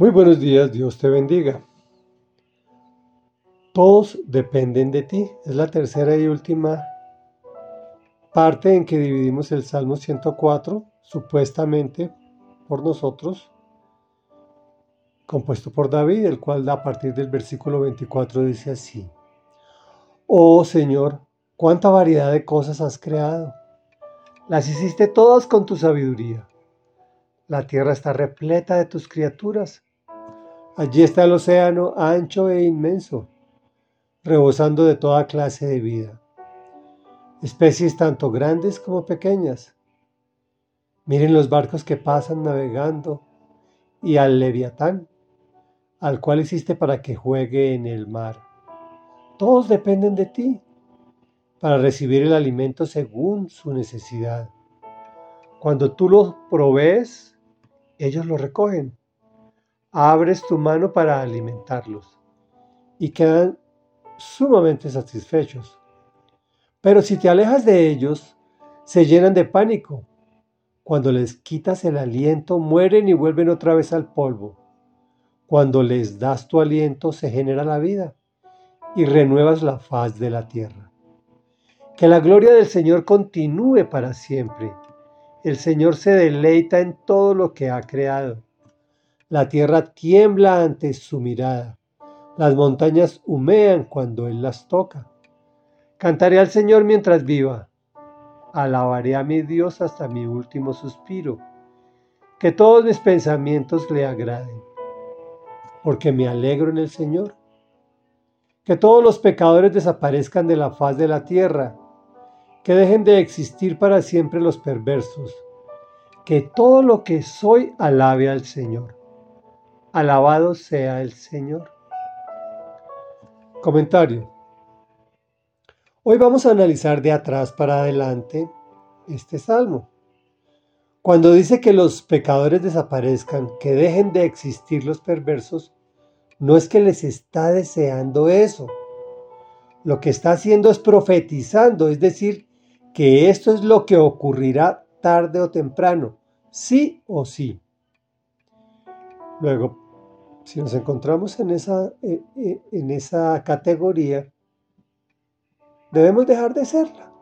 Muy buenos días, Dios te bendiga. Todos dependen de ti. Es la tercera y última parte en que dividimos el Salmo 104, supuestamente por nosotros, compuesto por David, el cual a partir del versículo 24 dice así. Oh Señor, cuánta variedad de cosas has creado. Las hiciste todas con tu sabiduría. La tierra está repleta de tus criaturas. Allí está el océano ancho e inmenso, rebosando de toda clase de vida, especies tanto grandes como pequeñas. Miren los barcos que pasan navegando y al leviatán, al cual hiciste para que juegue en el mar. Todos dependen de ti para recibir el alimento según su necesidad. Cuando tú los provees, ellos lo recogen abres tu mano para alimentarlos y quedan sumamente satisfechos. Pero si te alejas de ellos, se llenan de pánico. Cuando les quitas el aliento, mueren y vuelven otra vez al polvo. Cuando les das tu aliento, se genera la vida y renuevas la faz de la tierra. Que la gloria del Señor continúe para siempre. El Señor se deleita en todo lo que ha creado. La tierra tiembla ante su mirada. Las montañas humean cuando Él las toca. Cantaré al Señor mientras viva. Alabaré a mi Dios hasta mi último suspiro. Que todos mis pensamientos le agraden. Porque me alegro en el Señor. Que todos los pecadores desaparezcan de la faz de la tierra. Que dejen de existir para siempre los perversos. Que todo lo que soy alabe al Señor. Alabado sea el Señor. Comentario. Hoy vamos a analizar de atrás para adelante este salmo. Cuando dice que los pecadores desaparezcan, que dejen de existir los perversos, no es que les está deseando eso. Lo que está haciendo es profetizando, es decir, que esto es lo que ocurrirá tarde o temprano, sí o sí. Luego, si nos encontramos en esa, eh, eh, en esa categoría, debemos dejar de serla.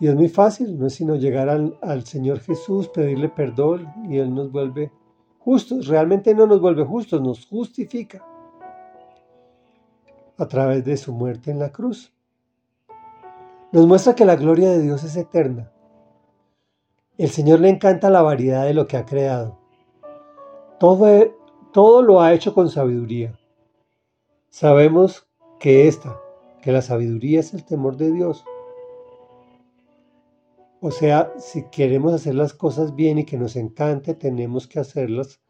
Y es muy fácil, no es sino llegar al, al, Señor Jesús, pedirle perdón y Él nos vuelve justos. Realmente no nos vuelve justos, nos justifica a través de su muerte en la cruz. Nos muestra que la gloria de Dios es eterna. El Señor le encanta la variedad de lo que ha creado. Todo, lo ha hecho con sabiduría. Sabemos que esta, que la sabiduría es el temor de Dios. O sea, si queremos hacer las cosas bien y que nos encante, tenemos que hacerlas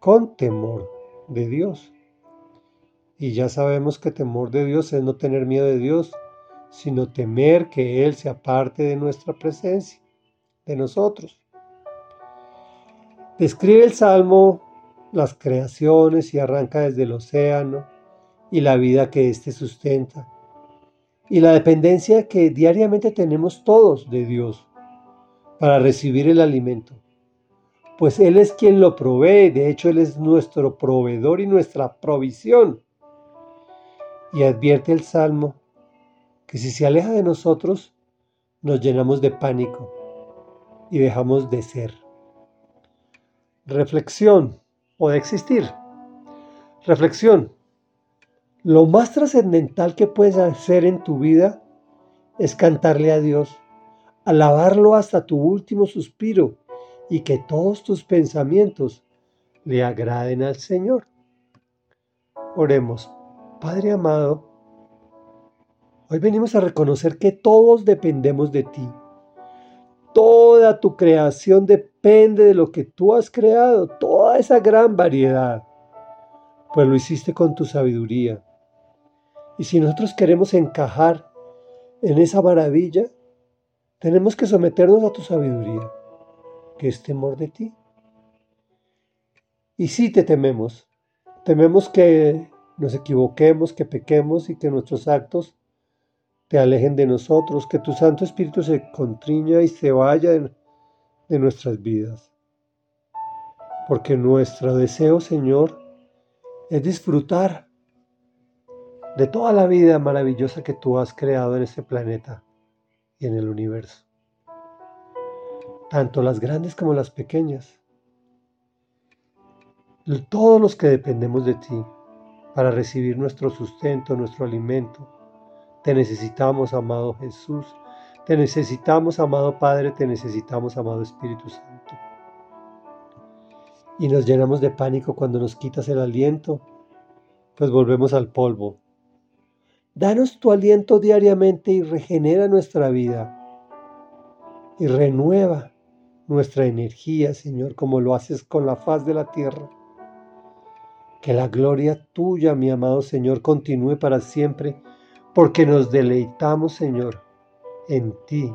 con temor de Dios. Y ya sabemos que temor de Dios es no tener miedo de Dios, sino temer que Él se aparte de nuestra presencia, de nosotros. Describe el Salmo las creaciones y arranca desde el océano y la vida que éste sustenta y la dependencia que diariamente tenemos todos de Dios para recibir el alimento. Pues Él es quien lo provee, de hecho Él es nuestro proveedor y nuestra provisión. Y advierte el Salmo que si se aleja de nosotros, nos llenamos de pánico y dejamos de ser. Reflexión o de existir. Reflexión. Lo más trascendental que puedes hacer en tu vida es cantarle a Dios, alabarlo hasta tu último suspiro y que todos tus pensamientos le agraden al Señor. Oremos, Padre amado, hoy venimos a reconocer que todos dependemos de ti Tu creación depende de lo que tú has creado, toda esa gran variedad, pues lo hiciste con tu sabiduría. Y si nosotros queremos encajar en esa maravilla, tenemos que someternos a tu sabiduría, que es temor de ti. Y sí te tememos, tememos que nos equivoquemos, que pequemos y que nuestros actos te alejen de nosotros, que tu Santo Espíritu se contriña y se vaya de, nuestras vidas. porque nuestro deseo, Señor, es disfrutar de toda la vida maravillosa que tú has creado en este planeta y en el universo, tanto las grandes como las pequeñas, todos los que dependemos de ti para recibir nuestro sustento, nuestro alimento. Te necesitamos, amado Jesús. Te necesitamos, amado Padre. Te necesitamos, amado Espíritu Santo. Y nos llenamos de pánico cuando nos quitas el aliento, pues volvemos al polvo. Danos tu aliento diariamente y regenera nuestra vida. Y renueva nuestra energía, Señor, como lo haces con la faz de la tierra. Que la gloria tuya, mi amado Señor, continúe para siempre, porque nos deleitamos, Señor, en ti.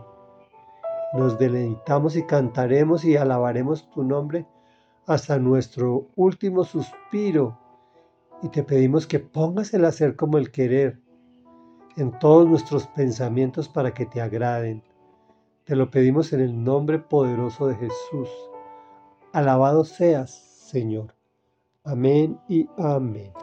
Nos deleitamos y cantaremos y alabaremos tu nombre hasta nuestro último suspiro. Y te pedimos que pongas el hacer como el querer en todos nuestros pensamientos para que te agraden. Te lo pedimos en el nombre poderoso de Jesús. Alabado seas, Señor. Amén y amén.